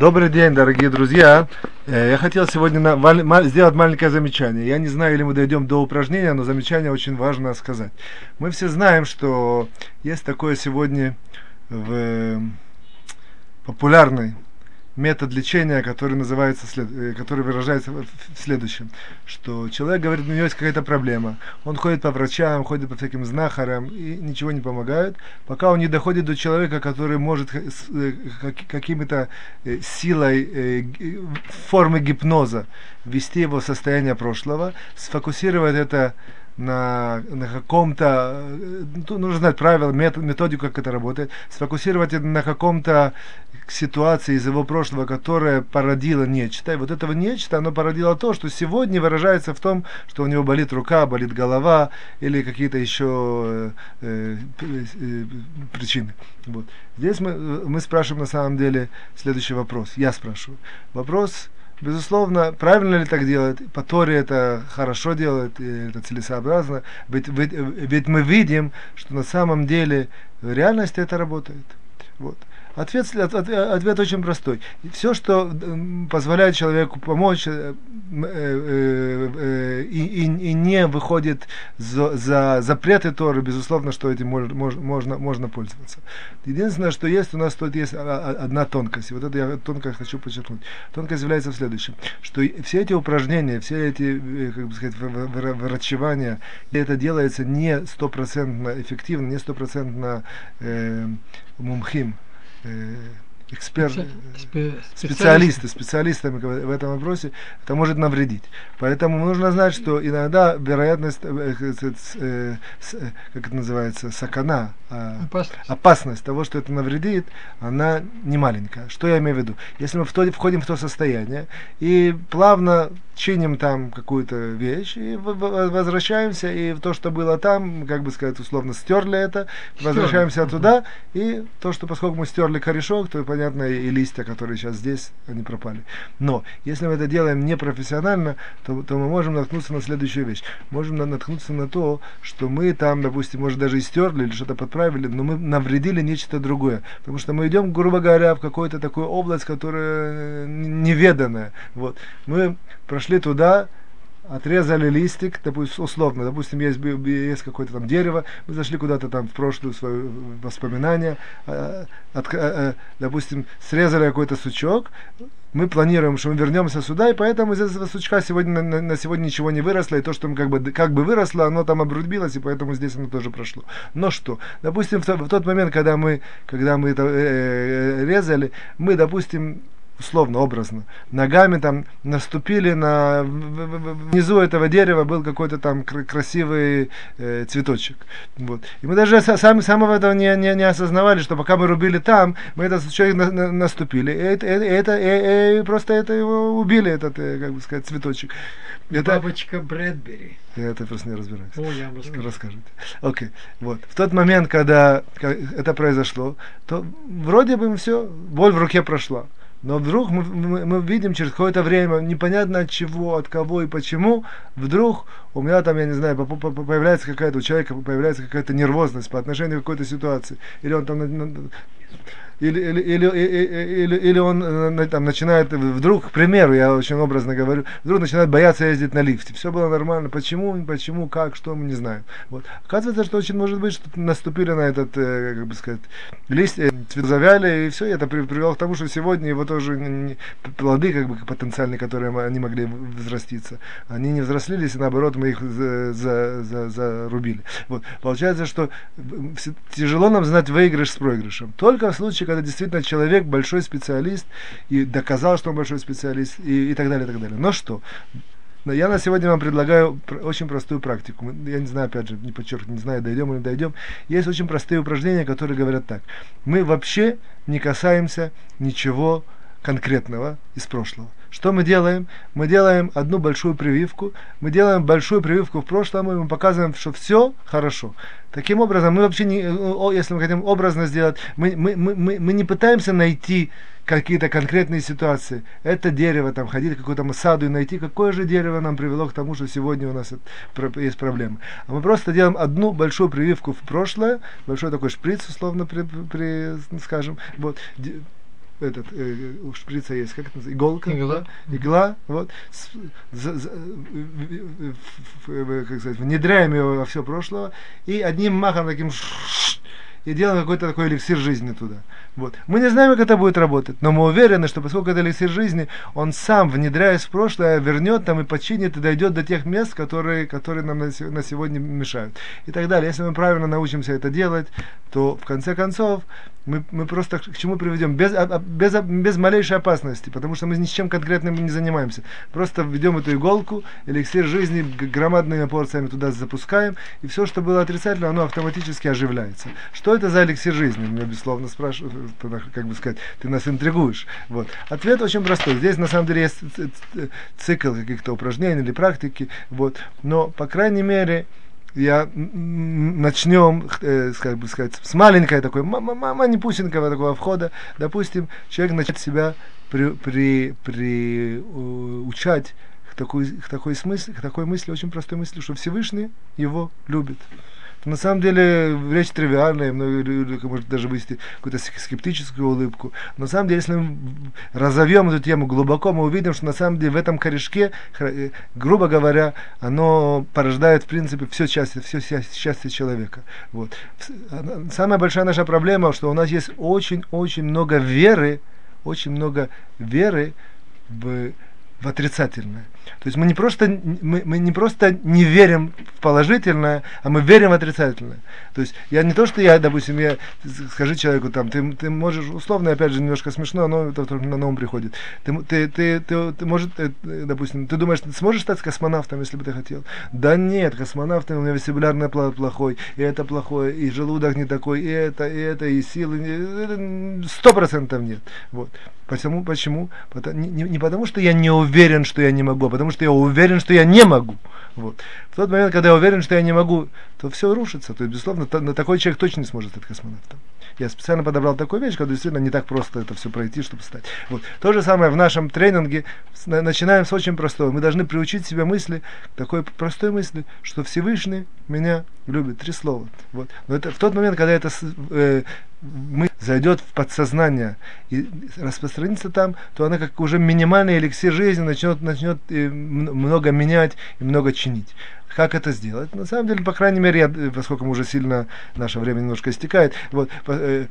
Добрый день, дорогие друзья. Э, я хотел сегодня сделать маленькое замечание. Я не знаю, или мы дойдем до упражнения, но замечание очень важно сказать. Мы все знаем, что есть такое сегодня в э, популярной метод лечения, который называется, э, который выражается в следующем, что человек говорит, у него есть какая-то проблема, он ходит по врачам, ходит по всяким знахарям, и ничего не помогает, пока он не доходит до человека, который может э, какими-то э, силой формы гипноза ввести его в состояние прошлого, сфокусировать это на, на каком-то, ну, нужно знать правила, методику, как это работает, сфокусировать на каком-то ситуации из его прошлого, которая породила нечто. И вот этого нечто, оно породило то, что сегодня выражается в том, что у него болит рука, болит голова или какие-то еще э, э, э, причины. Вот. Здесь мы, мы спрашиваем на самом деле следующий вопрос. Я спрашиваю. Вопрос Безусловно, правильно ли так делать? По Торе это хорошо делать, это целесообразно. Ведь, ведь, ведь мы видим, что на самом деле в реальности это работает. Вот. Ответ, ответ, очень простой. Все, что позволяет человеку помочь э, э, э, и, и, и не выходит за, за запреты Торы, безусловно, что этим мож, можно, можно пользоваться. Единственное, что есть, у нас тут есть одна тонкость. Вот это я тонко хочу подчеркнуть. Тонкость является в следующем, что все эти упражнения, все эти, как бы сказать, врачевания, это делается не стопроцентно эффективно, не стопроцентно э, мумхим, э, эксперт, специалисты, специалистами в этом вопросе, это может навредить. Поэтому нужно знать, что иногда вероятность, э, э, как это называется, сакана, а, опасность. опасность того, что это навредит, она не маленькая. Что я имею в виду? Если мы входим в то состояние и плавно чиним там какую-то вещь и возвращаемся, и то, что было там, как бы сказать, условно, стерли это, возвращаемся туда, и то, что поскольку мы стерли корешок, то, понятно, и листья, которые сейчас здесь, они пропали. Но, если мы это делаем непрофессионально, то, то мы можем наткнуться на следующую вещь. Можем наткнуться на то, что мы там, допустим, может, даже и стерли или что-то подправили, но мы навредили нечто другое. Потому что мы идем, грубо говоря, в какую-то такую область, которая неведанная. Вот. Мы прошли пошли туда, отрезали листик, допустим, условно, допустим, есть, есть какое-то там дерево, мы зашли куда-то там в прошлое свое воспоминание, э, от, э, допустим, срезали какой-то сучок, мы планируем, что мы вернемся сюда, и поэтому из этого сучка сегодня на, на сегодня ничего не выросло, и то, что мы как бы, как бы выросло, оно там обрубилось, и поэтому здесь оно тоже прошло. Но что? Допустим, в, тот момент, когда мы, когда мы это э, резали, мы, допустим, условно, образно, ногами там наступили на... Внизу этого дерева был какой-то там красивый э, цветочек. Вот. И мы даже сами самого этого не, не, не осознавали, что пока мы рубили там, мы этот человек на, на, наступили. И это, это, это, и, и просто это его убили, этот, э, как бы сказать, цветочек. Это... Бабочка Брэдбери. Я это просто не разбираюсь. О, я вам расскажу. Расскажите. Окей. Okay. Вот. В тот момент, когда это произошло, то вроде бы все, боль в руке прошла. Но вдруг мы, мы, мы видим через какое-то время, непонятно от чего, от кого и почему, вдруг у меня там, я не знаю, появляется какая-то, у человека появляется какая-то нервозность по отношению к какой-то ситуации. Или он там или, или, или, или, или он э, там, начинает, вдруг, к примеру, я очень образно говорю, вдруг начинает бояться ездить на лифте. Все было нормально. Почему, почему, как, что, мы не знаем. Вот. Оказывается, что очень может быть, что наступили на этот, э, как бы сказать, лист, э, цвет завяли, и все, это привело к тому, что сегодня его тоже не, плоды, как бы потенциальные, которые они могли взраститься, они не взрослились, и наоборот, мы их за, за, за, зарубили. Вот. Получается, что тяжело нам знать выигрыш с проигрышем. Только в случае, когда действительно человек большой специалист и доказал, что он большой специалист и, и так далее, и так далее. Но что? Я на сегодня вам предлагаю очень простую практику. Я не знаю, опять же, не подчеркну, не знаю, дойдем или не дойдем. Есть очень простые упражнения, которые говорят так. Мы вообще не касаемся ничего конкретного из прошлого. Что мы делаем? Мы делаем одну большую прививку, мы делаем большую прививку в прошлом, и мы показываем, что все хорошо. Таким образом, мы вообще не, если мы хотим образно сделать, мы, мы, мы, мы не пытаемся найти какие-то конкретные ситуации. Это дерево, там, ходить в какую-то саду и найти, какое же дерево нам привело к тому, что сегодня у нас есть проблемы. А мы просто делаем одну большую прививку в прошлое, большой такой шприц, условно, при, при, скажем, вот, этот, э, у шприца есть, как это называется, иголка, Игла. да? игла, вот, с- за- за- в- в- в- как сказать, внедряем его во все прошлое, и одним махом таким и делаем какой-то такой эликсир жизни туда. Вот. Мы не знаем, как это будет работать, но мы уверены, что поскольку это эликсир жизни, он сам, внедряясь в прошлое, вернет там и починит, и дойдет до тех мест, которые, которые нам на се- на сегодня мешают. И так далее. Если мы правильно научимся это делать, то в конце концов мы, мы просто к чему приведем? Без, а- а- без, без малейшей опасности, потому что мы ни с чем конкретным не занимаемся. Просто введем эту иголку, эликсир жизни громадными порциями туда запускаем, и все, что было отрицательно, оно автоматически оживляется. Что это за эликсир жизни? Меня, безусловно, спрашивают, э, как бы сказать, ты нас интригуешь. Вот. Ответ очень простой. Здесь, на самом деле, есть цикл каких-то упражнений или практики, вот. но, по крайней мере, я начнем, э, как бы сказать, с маленькой такой, ма- ма- ма- манипусенького такого входа. Допустим, человек начнет себя при, при, э, к такой, к такой смысле, к такой мысли, очень простой мысли, что Всевышний его любит. На самом деле речь тривиальная, многие люди, может даже вывести какую-то ск- скептическую улыбку. Но на самом деле, если мы разовьем эту тему глубоко, мы увидим, что на самом деле в этом корешке, э, грубо говоря, оно порождает в принципе все счастье, все счастье, человека. Вот. Самая большая наша проблема, что у нас есть очень-очень много веры, очень много веры в, в отрицательное. То есть мы не просто мы, мы не просто не верим в положительное, а мы верим в отрицательное. То есть я не то, что я, допустим, я скажи человеку там, ты, ты можешь условно, опять же, немножко смешно, но это только на ум приходит. Ты, ты, ты, ты, ты может, э, э, допустим, ты думаешь, ты сможешь стать космонавтом, если бы ты хотел? Да нет, космонавтом у меня вестибулярный плохой, и это плохое, и желудок не такой, и это, и это, и силы, это сто процентов нет. Вот. Почему? Почему? Не, не- не потому, что я не уверен, что я не могу, а потому что я уверен, что я не могу. Вот. В тот момент, когда я уверен, что я не могу, то все рушится. То есть, безусловно, та- на такой человек точно не сможет стать космонавтом. Я специально подобрал такую вещь, когда действительно не так просто это все пройти, чтобы стать. Вот. То же самое в нашем тренинге. Начинаем с очень простого. Мы должны приучить себя мысли, такой простой мысли, что Всевышний меня любит. Три слова. Вот. Но это в тот момент, когда это э, мы зайдет в подсознание и распространится там, то она как уже минимальный эликсир жизни начнет, начнет э, много менять и много чинить. Как это сделать? На самом деле, по крайней мере, я, поскольку уже сильно наше время немножко истекает, вот, э,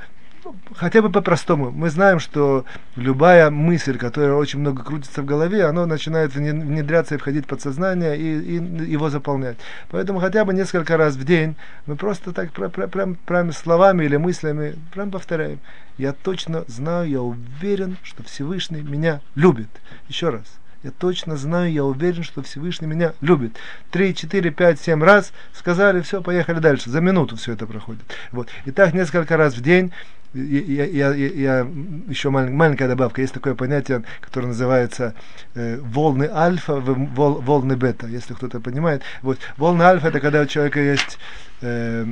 хотя бы по-простому. Мы знаем, что любая мысль, которая очень много крутится в голове, она начинает вне- внедряться и входить в подсознание и, и его заполнять. Поэтому хотя бы несколько раз в день мы просто так про- прям, прям словами или мыслями прям повторяем. Я точно знаю, я уверен, что Всевышний меня любит. Еще раз. Я точно знаю, я уверен, что Всевышний меня любит. Три, четыре, пять, семь раз сказали, все, поехали дальше. За минуту все это проходит. Вот. И так несколько раз в день. Я, я, я, я- еще малень- маленькая добавка. Есть такое понятие, которое называется э, волны альфа, вол- волны бета, если кто-то понимает. Вот. Волны альфа это когда у человека есть э,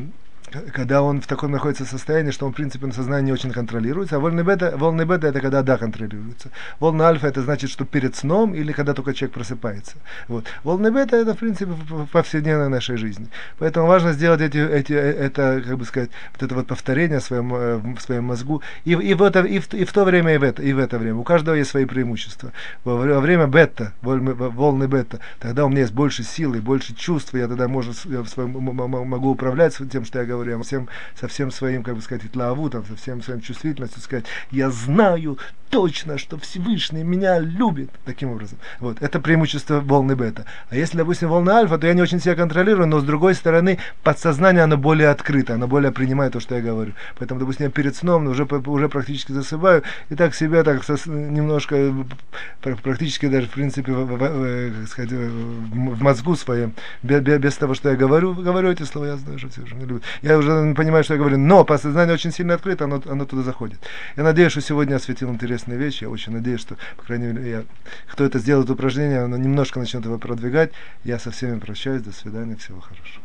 когда он в таком находится состоянии, что он, в принципе, на сознание не очень контролируется, а волны бета, волны бета это когда да, контролируется. Волна альфа это значит, что перед сном или когда только человек просыпается. Вот. Волны бета это, в принципе, в- повседневной нашей жизни. Поэтому важно сделать эти, эти, э, это, как бы сказать, вот это вот повторение в своем, э, в своем мозгу и, и, в это, и, в, и в то время, и в, это, и в это время. У каждого есть свои преимущества. Во, во время бета, волны, волны бета, тогда у меня есть больше силы, больше чувств, я тогда можно, я в своем, могу управлять тем, что я говорю, я всем, со всем своим, как бы сказать, итлаавутом, со всем своим чувствительностью сказать, я знаю точно, что Всевышний меня любит. Таким образом. Вот. Это преимущество волны бета. А если, допустим, волна альфа, то я не очень себя контролирую, но с другой стороны, подсознание, оно более открыто, оно более принимает то, что я говорю. Поэтому, допустим, я перед сном уже, п- уже практически засыпаю, и так себя так немножко, пр- практически даже, в принципе, в, э, как сказать, в мозгу своем, без, без того, что я говорю, говорю эти слова, я знаю, что все уже не любят. Я уже понимаю, что я говорю, но подсознание очень сильно открыто, оно, оно туда заходит. Я надеюсь, что сегодня осветил интересные вещи, я очень надеюсь, что, по крайней мере, я, кто это сделает упражнение, оно немножко начнет его продвигать. Я со всеми прощаюсь, до свидания, всего хорошего.